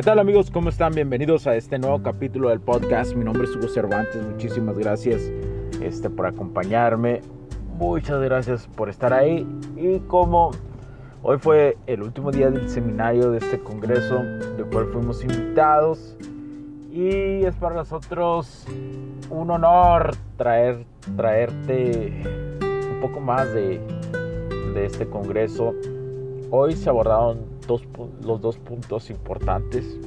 ¿Qué tal amigos? ¿Cómo están? Bienvenidos a este nuevo capítulo del podcast. Mi nombre es Hugo Cervantes. Muchísimas gracias este, por acompañarme. Muchas gracias por estar ahí. Y como hoy fue el último día del seminario de este congreso, del cual fuimos invitados. Y es para nosotros un honor traer, traerte un poco más de, de este congreso. Hoy se abordaron los dos puntos importantes,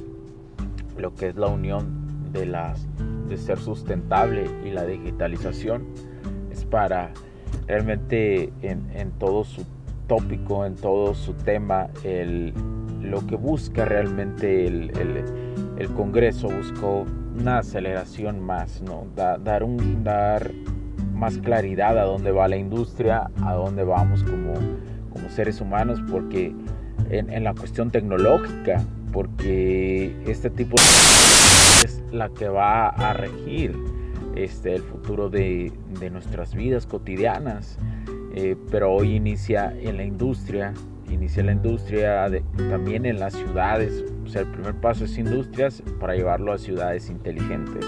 lo que es la unión de, las, de ser sustentable y la digitalización, es para realmente en, todo su tópico, en todo su tema, el, lo que busca realmente el, el, Congreso, buscó una aceleración más, ¿no? dar, un, dar más claridad a dónde va la industria, a dónde vamos como, como seres humanos, porque en, la cuestión tecnológica, porque este tipo de es la que va a regir este, el futuro de, de nuestras vidas cotidianas. Eh, pero hoy inicia en la industria, inicia la industria también en las ciudades. O sea, el primer paso es industrias para llevarlo a ciudades inteligentes.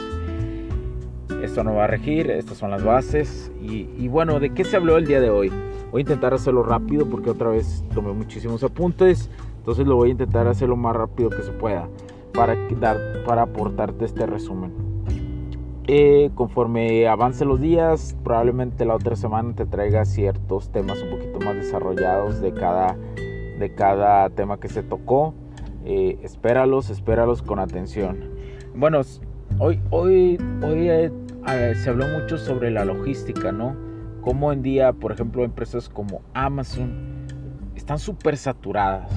Esto no va a regir, estas son las bases. Y, y bueno, ¿de qué se habló el día de hoy? Voy a intentar hacerlo rápido porque otra vez tomé muchísimos apuntes. Entonces lo voy a intentar hacer lo más rápido que se pueda para, dar, para aportarte este resumen. Eh, conforme avance los días, probablemente la otra semana te traiga ciertos temas un poquito más desarrollados de cada, de cada tema que se tocó. Eh, espéralos, espéralos con atención. Bueno, hoy, hoy, hoy eh, se habló mucho sobre la logística, ¿no? Como en día, por ejemplo, empresas como Amazon están súper saturadas,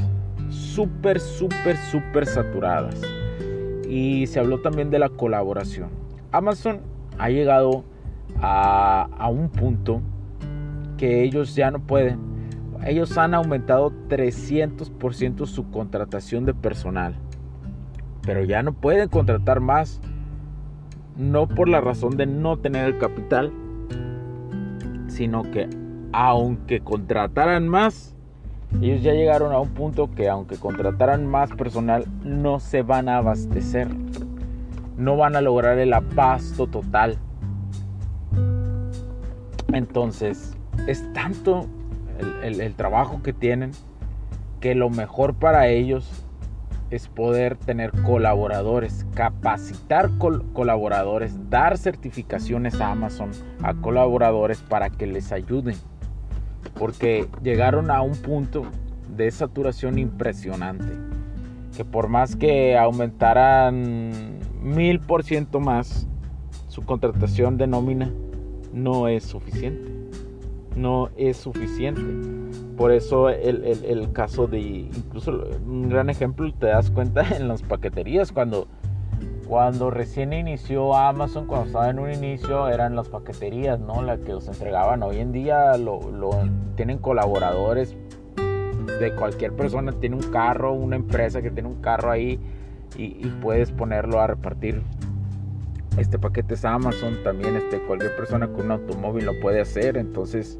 súper, súper, súper saturadas. Y se habló también de la colaboración. Amazon ha llegado a, a un punto que ellos ya no pueden. Ellos han aumentado 300% su contratación de personal. Pero ya no pueden contratar más. No por la razón de no tener el capital, sino que aunque contrataran más, ellos ya llegaron a un punto que aunque contrataran más personal, no se van a abastecer. No van a lograr el abasto total. Entonces, es tanto el, trabajo que tienen que lo mejor para ellos es poder tener colaboradores, capacitar colaboradores, dar certificaciones a Amazon a colaboradores para que les ayuden. Porque llegaron a un punto de saturación impresionante. Que por más que aumentaran mil por ciento más, su contratación de nómina no es suficiente. No es suficiente. Por eso el, caso de, incluso un gran ejemplo, te das cuenta en las paqueterías, cuando, cuando recién inició Amazon, cuando estaba en un inicio, eran las paqueterías, ¿no? Las que los entregaban. Hoy en día lo, tienen colaboradores de cualquier persona, tiene un carro, una empresa que tiene un carro ahí y, y puedes ponerlo a repartir este paquete es Amazon, también este, cualquier persona con un automóvil lo puede hacer, entonces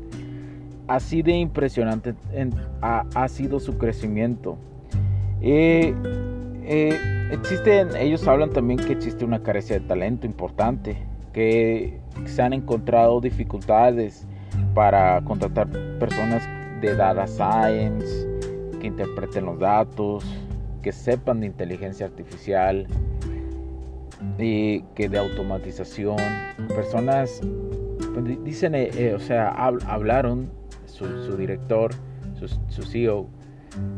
así de impresionante ha, sido su crecimiento. Eh, eh, existen, ellos hablan también que existe una carencia de talento importante, que se han encontrado dificultades para contratar personas de data science, que interpreten los datos, que sepan de inteligencia artificial, y que de automatización, personas pues, dicen, eh, o sea, hablaron su, director, su, CEO,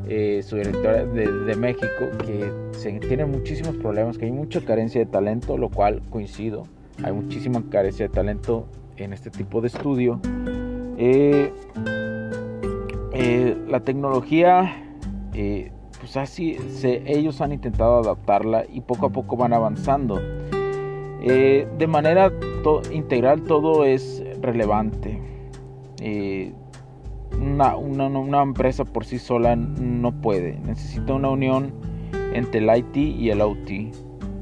eh, su director de, México, que se, tiene muchísimos problemas, que hay mucha carencia de talento, lo cual coincido, hay muchísima carencia de talento en este tipo de estudio. Eh, eh, la tecnología pues así ellos han intentado adaptarla y poco a poco van avanzando. Eh, de manera integral todo es relevante. Eh, una, una, empresa por sí sola no puede. Necesita una unión entre el IT y el OT.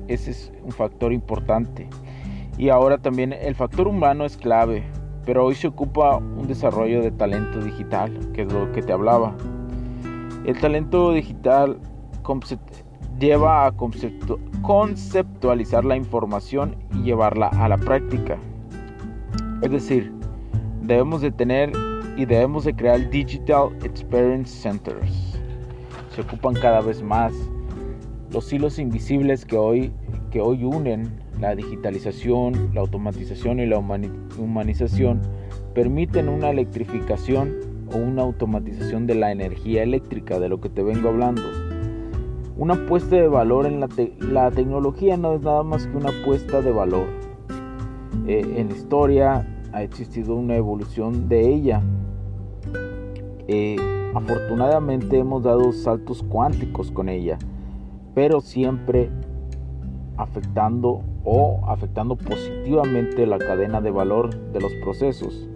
Ese es un factor importante. Y ahora también el factor humano es clave. Pero hoy se ocupa un desarrollo de talento digital, que es lo que te hablaba. El talento digital lleva a conceptualizar la información y llevarla a la práctica. Es decir, debemos de tener y debemos de crear Digital Experience Centers. Se ocupan cada vez más los hilos invisibles que hoy, que hoy unen la digitalización, la automatización y la humanización permiten una electrificación o una automatización de la energía eléctrica, de lo que te vengo hablando. Una apuesta de valor en la, tecnología no es nada más que una apuesta de valor. Eh, en la historia ha existido una evolución de ella. Eh, afortunadamente hemos dado saltos cuánticos con ella, pero siempre afectando o afectando positivamente la cadena de valor de los procesos.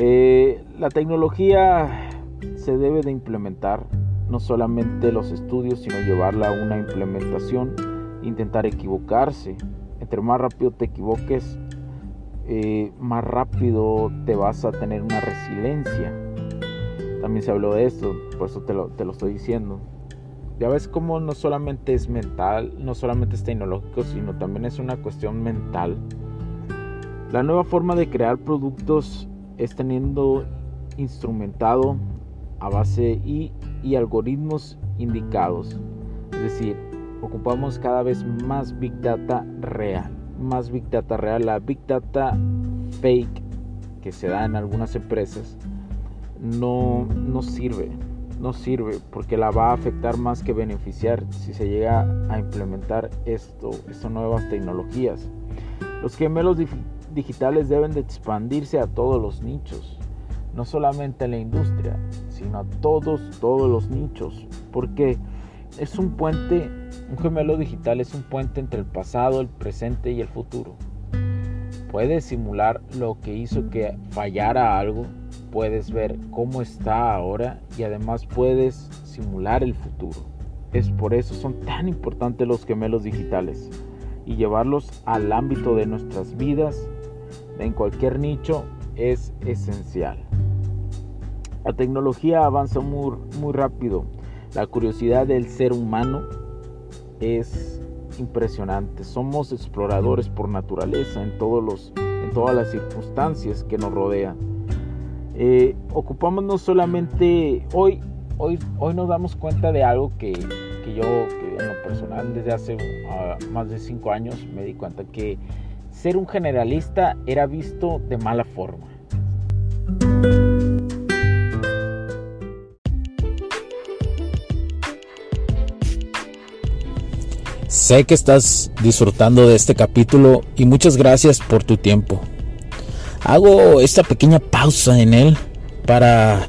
Eh, la tecnología se debe de implementar, no solamente los estudios, sino llevarla a una implementación, intentar equivocarse. Entre más rápido te equivoques, eh, más rápido te vas a tener una resiliencia. También se habló de esto, por eso te lo, te lo estoy diciendo. Ya ves cómo no solamente es mental, no solamente es tecnológico, sino también es una cuestión mental. La nueva forma de crear productos es teniendo instrumentado a base y, y algoritmos indicados. Es decir, ocupamos cada vez más Big Data real. Más Big Data real. La Big Data fake que se da en algunas empresas no, no sirve no sirve porque la va a afectar más que beneficiar si se llega a implementar esto, estas nuevas tecnologías. Los gemelos digitales deben de expandirse a todos los nichos, no solamente a la industria, sino a todos, todos los nichos, porque es un puente, un gemelo digital es un puente entre el pasado, el presente y el futuro. Puede simular lo que hizo que fallara algo puedes ver cómo está ahora y además puedes simular el futuro. Es por eso son tan importantes los gemelos digitales y llevarlos al ámbito de nuestras vidas en cualquier nicho es esencial. La tecnología avanza muy, rápido. La curiosidad del ser humano es impresionante. Somos exploradores por naturaleza en, todos los, en todas las circunstancias que nos rodean. Eh, ocupamos no solamente hoy, hoy, hoy nos damos cuenta de algo que, que yo en lo personal desde hace ah, más de cinco años me di cuenta que ser un generalista era visto de mala forma. Sé que estás disfrutando de este capítulo y muchas gracias por tu tiempo. Hago esta pequeña pausa en él para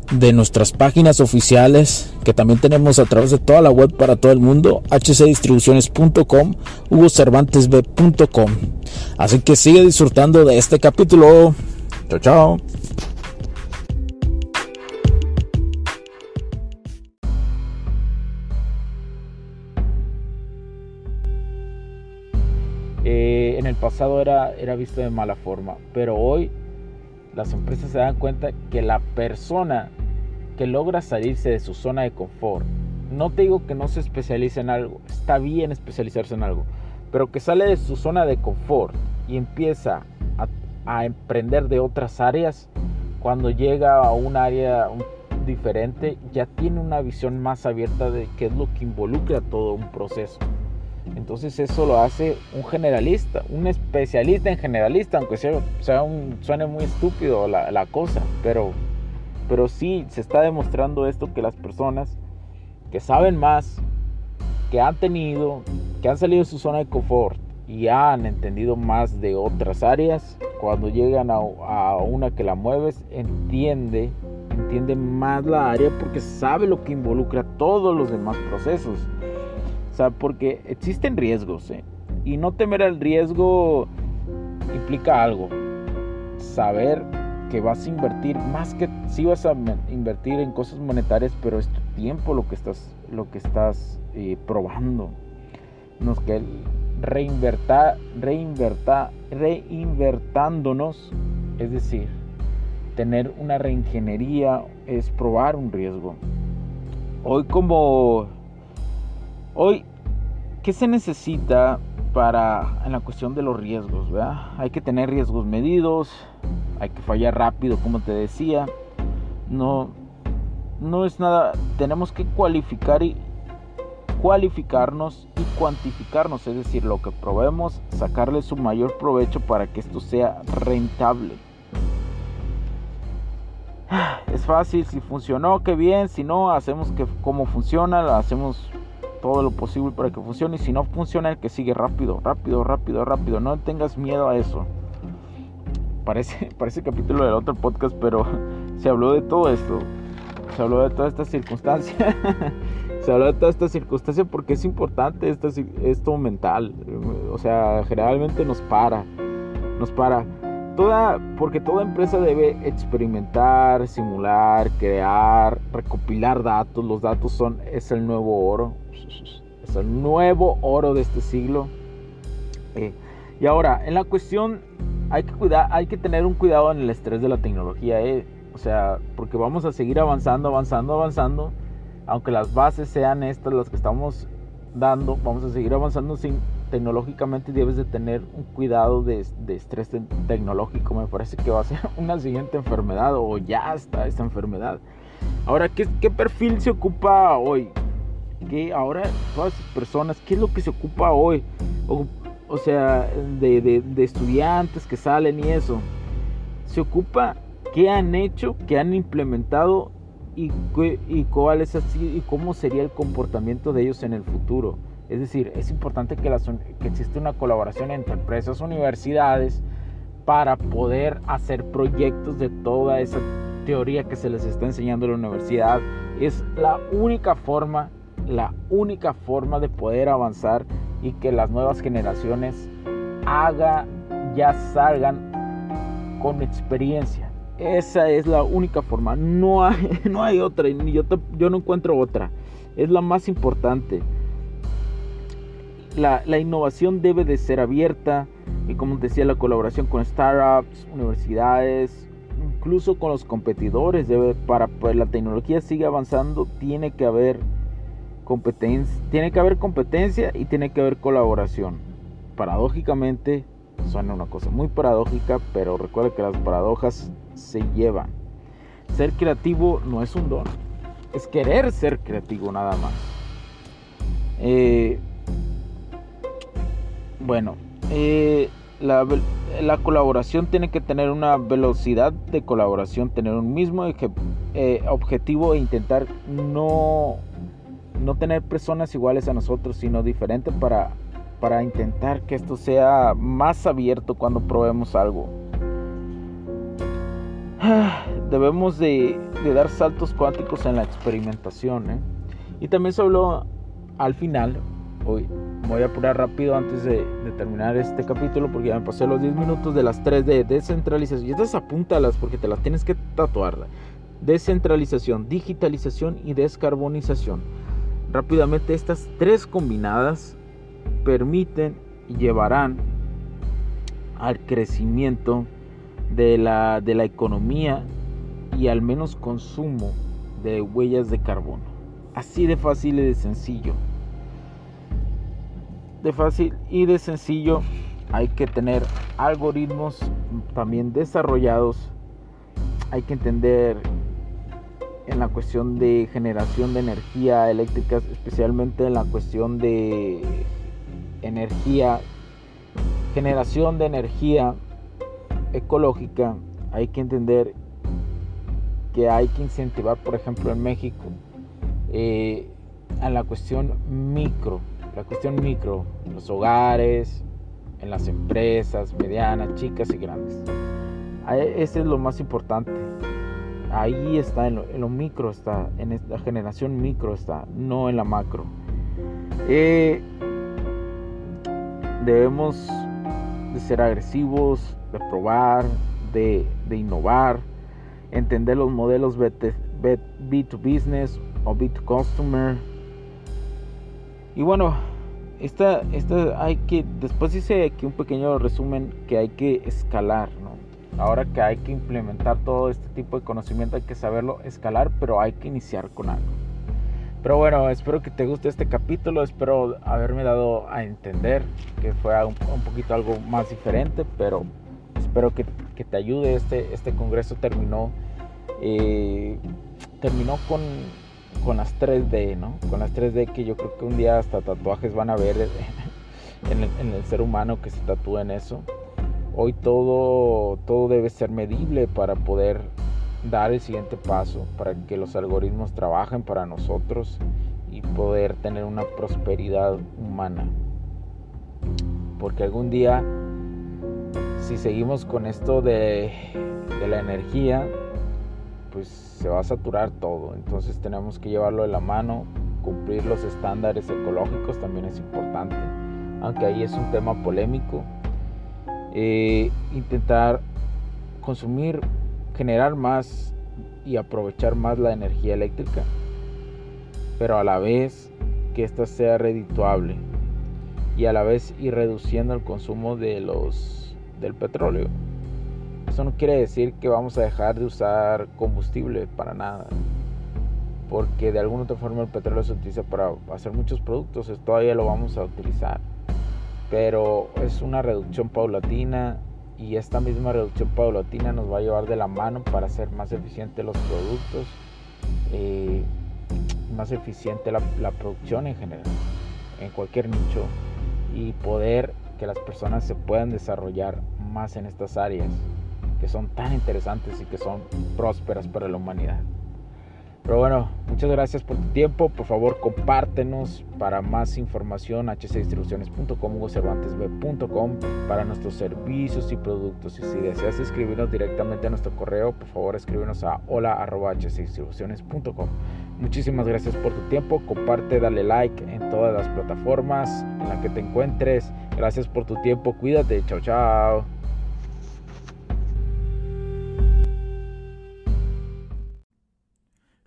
de nuestras páginas oficiales que también tenemos a través de toda la web para todo el mundo, hcdistribuciones.com, hugocervantesb.com. Así que sigue disfrutando de este capítulo. Chao, chao. Eh, en el pasado era, era visto de mala forma, pero hoy las empresas se dan cuenta que la persona que logra salirse de su zona de confort, no te digo que no se especialice en algo, está bien especializarse en algo, pero que sale de su zona de confort y empieza a, emprender de otras áreas, cuando llega a un área diferente, ya tiene una visión más abierta de qué es lo que involucra todo un proceso. Entonces eso lo hace un generalista, un especialista en generalista, aunque sea, sea un, suene muy estúpido la, la cosa, pero, pero sí se está demostrando esto que las personas que saben más, que han tenido, que han salido de su zona de confort y han entendido más de otras áreas, cuando llegan a, una que la mueves, entiende, entiende más la área porque sabe lo que involucra todos los demás procesos. O sea, porque existen riesgos, ¿eh? Y no temer al riesgo implica algo. Saber que vas a invertir, más que si vas a invertir en cosas monetarias, pero es tu tiempo lo que estás, lo que estás eh, probando. Nos que reinvertar, reinvertar, reinvertándonos, es decir, tener una reingeniería es probar un riesgo. Hoy como hoy ¿qué se necesita para en la cuestión de los riesgos, Hay que tener riesgos medidos, hay que fallar rápido, como te decía. No no es nada, tenemos que cualificar y cualificarnos y cuantificarnos, es decir, lo que probemos, sacarle su mayor provecho para que esto sea rentable. Es fácil, si funcionó, qué bien, si no, hacemos que como funciona, hacemos todo lo posible para que funcione y si no funciona, el que sigue rápido, rápido, rápido, rápido, no tengas miedo a eso. Parece, parece capítulo del otro podcast, pero se habló de todo esto. Se habló de toda esta circunstancia. se habla de toda esta circunstancia porque es importante esto, esto mental. O sea, generalmente nos para. Nos para. Toda, porque toda empresa debe experimentar, simular, crear, recopilar datos. Los datos son, es el nuevo oro. Es el nuevo oro de este siglo. Eh, y ahora, en la cuestión, hay que tener un cuidado en el estrés de la tecnología. Eh. O sea, porque vamos a seguir avanzando, avanzando, avanzando aunque las bases sean estas las que estamos dando, vamos a seguir avanzando sin tecnológicamente debes de tener un cuidado de, estrés tecnológico. Me parece que va a ser una siguiente enfermedad o ya está esta enfermedad. Ahora, ¿qué, qué perfil se ocupa hoy? ¿Qué ahora todas las personas, qué es lo que se ocupa hoy? O, sea, de, de, de estudiantes que salen y eso. Se ocupa qué han hecho, qué han implementado y, y, cuál es así, y cómo sería el comportamiento de ellos en el futuro. Es decir, es importante que, que existe una colaboración entre empresas, universidades, para poder hacer proyectos de toda esa teoría que se les está enseñando en la universidad. Es la única forma, la única forma de poder avanzar y que las nuevas generaciones haga, ya salgan con experiencia esa es la única forma. No hay, no hay otra. Yo, yo no encuentro otra. Es la más importante. La, la, innovación debe de ser abierta. Y como decía, la colaboración con startups, universidades, incluso con los competidores. Debe, para que pues, la tecnología siga avanzando, tiene que haber competencia. Tiene que haber competencia y tiene que haber colaboración. Paradójicamente, suena una cosa muy paradójica, pero recuerda que las paradojas se llevan. Ser creativo no es un don, es querer ser creativo nada más. Eh, bueno, eh, la, colaboración tiene que tener una velocidad de colaboración, tener un mismo eh, objetivo e intentar no, no tener personas iguales a nosotros, sino diferentes para, para intentar que esto sea más abierto cuando probemos algo. debemos de, dar saltos cuánticos en la experimentación. ¿eh? Y también se habló al final, hoy voy a apurar rápido antes de, terminar este capítulo porque ya me pasé los 10 minutos de las 3 de descentralización. Y estas apúntalas porque te las tienes que tatuar. Descentralización, digitalización y descarbonización. Rápidamente estas tres combinadas permiten y llevarán al crecimiento de la, de la economía y al menos consumo de huellas de carbono. Así de fácil y de sencillo. De fácil y de sencillo hay que tener algoritmos también desarrollados. Hay que entender en la cuestión de generación de energía eléctrica, especialmente en la cuestión de energía, generación de energía ecológica, hay que entender que hay que incentivar, por ejemplo, en México, eh, a la cuestión micro, la cuestión micro, en los hogares, en las empresas medianas, chicas y grandes. Ese es lo más importante. Ahí está, en lo, micro está, en la generación micro está, no en la macro. Eh, debemos de ser agresivos, de probar, de, innovar, entender los modelos B2 business o B2 customer. Y bueno, esta, esta hay que, después hice aquí un pequeño resumen que hay que escalar. Ahora que hay que implementar todo este tipo de conocimiento, hay que saberlo escalar, pero hay que iniciar con algo. Pero bueno, espero que te guste este capítulo, espero haberme dado a entender que fue un, poquito algo más diferente, pero espero que, que te ayude. Este, este congreso terminó, eh, terminó con, con las 3D, ¿no? Con las 3D que yo creo que un día hasta tatuajes van a ver en el, en el ser humano que se tatúa en eso. Hoy todo, todo debe ser medible para poder dar el siguiente paso para que los algoritmos trabajen para nosotros y poder tener una prosperidad humana. Porque algún día, si seguimos con esto de, la energía, pues se va a saturar todo. Entonces tenemos que llevarlo de la mano, cumplir los estándares ecológicos también es importante, aunque ahí es un tema polémico. Eh, intentar consumir generar más y aprovechar más la energía eléctrica, pero a la vez que ésta sea redituable y a la vez ir reduciendo el consumo de los del petróleo. Eso no quiere decir que vamos a dejar de usar combustible para nada, porque de alguna otra forma el petróleo se utiliza para hacer muchos productos, todavía lo vamos a utilizar, pero es una reducción paulatina y esta misma reducción paulatina nos va a llevar de la mano para hacer más eficientes los productos, eh, más eficiente la, la, producción en general, en cualquier nicho y poder que las personas se puedan desarrollar más en estas áreas que son tan interesantes y que son prósperas para la humanidad. Pero bueno, muchas gracias por tu tiempo. Por favor, compártenos para más información hcdistribuciones.com o cervantesb.com para nuestros servicios y productos. Y si deseas escribirnos directamente a nuestro correo, por favor, escríbenos a hola.hcdistribuciones.com. Muchísimas gracias por tu tiempo. Comparte, dale like en todas las plataformas en las que te encuentres. Gracias por tu tiempo. Cuídate. Chao, chao.